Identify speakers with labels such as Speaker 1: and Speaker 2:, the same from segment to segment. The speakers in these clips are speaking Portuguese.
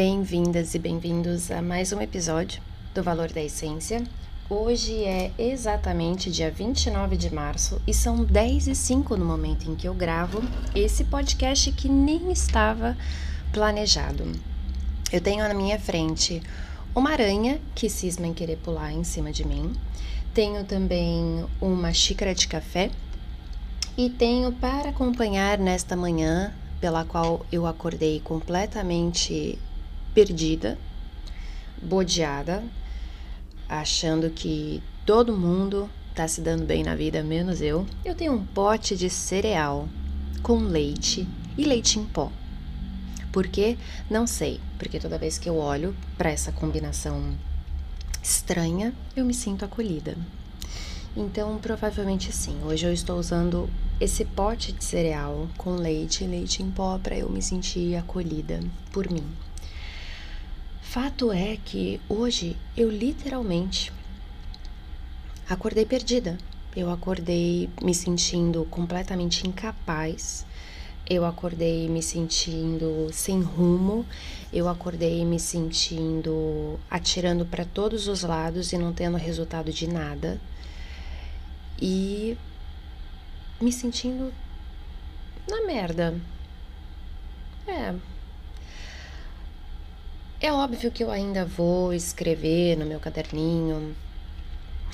Speaker 1: Bem-vindas e bem-vindos a mais um episódio do Valor da Essência. Hoje é exatamente dia 29 de março e são 10 e 05 no momento em que eu gravo esse podcast que nem estava planejado. Eu tenho na minha frente uma aranha que cisma em querer pular em cima de mim, tenho também uma xícara de café e tenho para acompanhar nesta manhã, pela qual eu acordei completamente perdida, bodeada, achando que todo mundo tá se dando bem na vida, menos eu. Eu tenho um pote de cereal com leite e leite em pó. Por quê? Não sei, porque toda vez que eu olho para essa combinação estranha, eu me sinto acolhida. Então, provavelmente sim. Hoje eu estou usando esse pote de cereal com leite e leite em pó para eu me sentir acolhida por mim. Fato é que hoje eu literalmente acordei perdida. Eu acordei me sentindo completamente incapaz. Eu acordei me sentindo sem rumo. Eu acordei me sentindo atirando para todos os lados e não tendo resultado de nada e me sentindo na merda. É. É óbvio que eu ainda vou escrever no meu caderninho,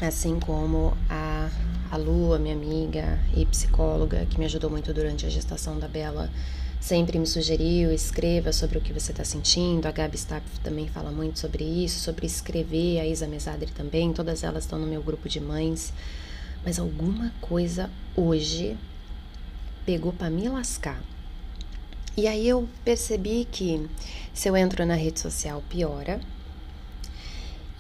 Speaker 1: assim como a, a Lua, minha amiga e psicóloga, que me ajudou muito durante a gestação da Bela, sempre me sugeriu, escreva sobre o que você está sentindo. A Gabi Stapp também fala muito sobre isso, sobre escrever, a Isa Mesadri também, todas elas estão no meu grupo de mães mas alguma coisa hoje pegou para me lascar. E aí eu percebi que se eu entro na rede social piora.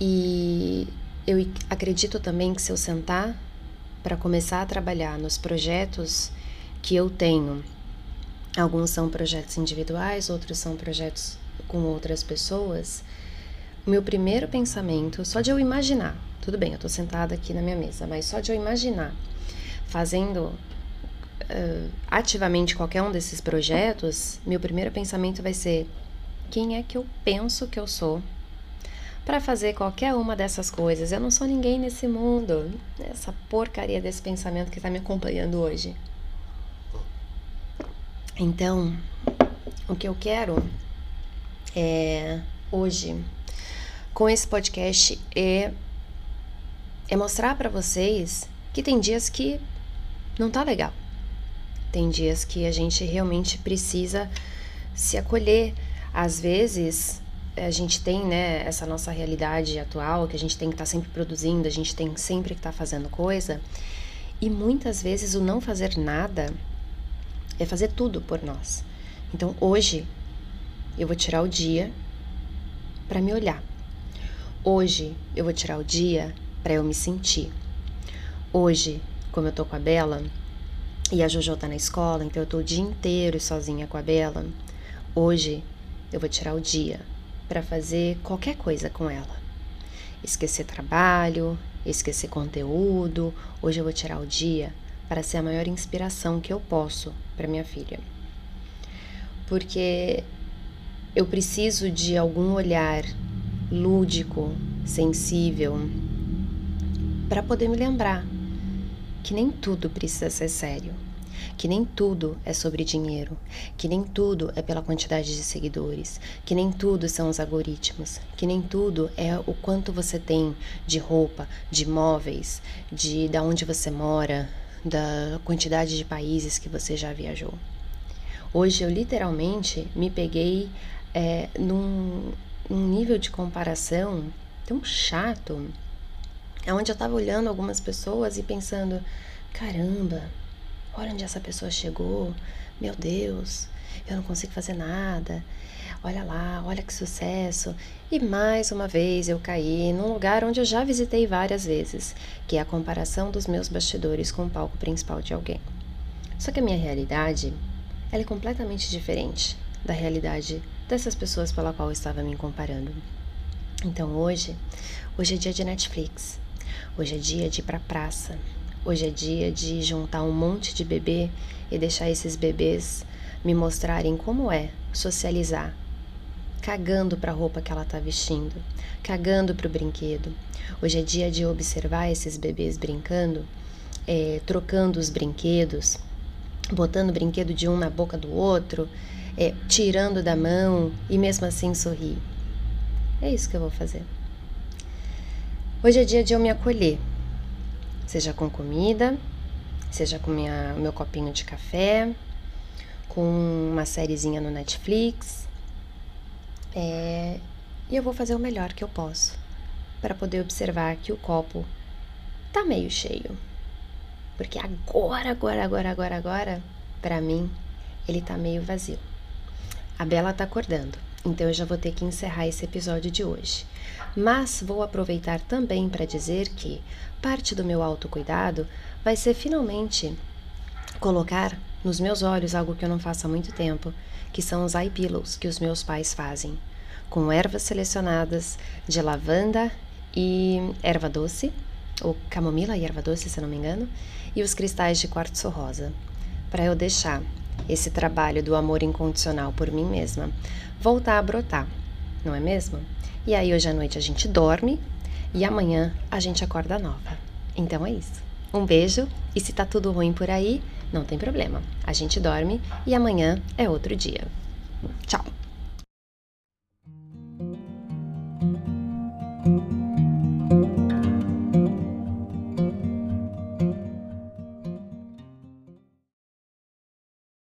Speaker 1: E eu acredito também que se eu sentar para começar a trabalhar nos projetos que eu tenho, alguns são projetos individuais, outros são projetos com outras pessoas, o meu primeiro pensamento, só de eu imaginar, tudo bem, eu tô sentada aqui na minha mesa, mas só de eu imaginar fazendo uh, ativamente qualquer um desses projetos, meu primeiro pensamento vai ser: quem é que eu penso que eu sou para fazer qualquer uma dessas coisas? Eu não sou ninguém nesse mundo. Essa porcaria desse pensamento que está me acompanhando hoje. Então, o que eu quero é hoje com esse podcast é é mostrar para vocês que tem dias que não tá legal. Tem dias que a gente realmente precisa se acolher. Às vezes, a gente tem, né, essa nossa realidade atual, que a gente tem que estar tá sempre produzindo, a gente tem sempre que estar tá fazendo coisa. E muitas vezes o não fazer nada é fazer tudo por nós. Então, hoje eu vou tirar o dia para me olhar. Hoje eu vou tirar o dia para eu me sentir. Hoje, como eu tô com a Bela e a Jojo tá na escola, então eu tô o dia inteiro sozinha com a Bela. Hoje eu vou tirar o dia para fazer qualquer coisa com ela. Esquecer trabalho, esquecer conteúdo. Hoje eu vou tirar o dia para ser a maior inspiração que eu posso para minha filha. Porque eu preciso de algum olhar lúdico, sensível, para poder me lembrar que nem tudo precisa ser sério, que nem tudo é sobre dinheiro, que nem tudo é pela quantidade de seguidores, que nem tudo são os algoritmos, que nem tudo é o quanto você tem de roupa, de móveis, de da onde você mora, da quantidade de países que você já viajou. Hoje eu literalmente me peguei é, num, num nível de comparação tão chato é onde eu estava olhando algumas pessoas e pensando: caramba, olha onde essa pessoa chegou, meu Deus, eu não consigo fazer nada. Olha lá, olha que sucesso. E mais uma vez eu caí num lugar onde eu já visitei várias vezes, que é a comparação dos meus bastidores com o palco principal de alguém. Só que a minha realidade, ela é completamente diferente da realidade dessas pessoas pela qual eu estava me comparando. Então hoje, hoje é dia de Netflix. Hoje é dia de ir pra praça. Hoje é dia de juntar um monte de bebê e deixar esses bebês me mostrarem como é socializar cagando para a roupa que ela está vestindo, cagando para o brinquedo. Hoje é dia de observar esses bebês brincando, é, trocando os brinquedos, botando o brinquedo de um na boca do outro, é, tirando da mão e mesmo assim sorrir. É isso que eu vou fazer. Hoje é dia de eu me acolher, seja com comida, seja com minha, meu copinho de café, com uma sériezinha no Netflix. É, e eu vou fazer o melhor que eu posso para poder observar que o copo tá meio cheio. Porque agora, agora, agora, agora, agora, para mim, ele tá meio vazio. A Bela tá acordando, então eu já vou ter que encerrar esse episódio de hoje. Mas vou aproveitar também para dizer que parte do meu autocuidado vai ser finalmente colocar nos meus olhos algo que eu não faço há muito tempo, que são os eye pillows que os meus pais fazem, com ervas selecionadas de lavanda e erva doce, ou camomila e erva doce, se não me engano, e os cristais de quartzo rosa, para eu deixar esse trabalho do amor incondicional por mim mesma voltar a brotar, não é mesmo? E aí hoje à noite a gente dorme e amanhã a gente acorda nova. Então é isso. Um beijo e se tá tudo ruim por aí, não tem problema. A gente dorme e amanhã é outro dia. Tchau.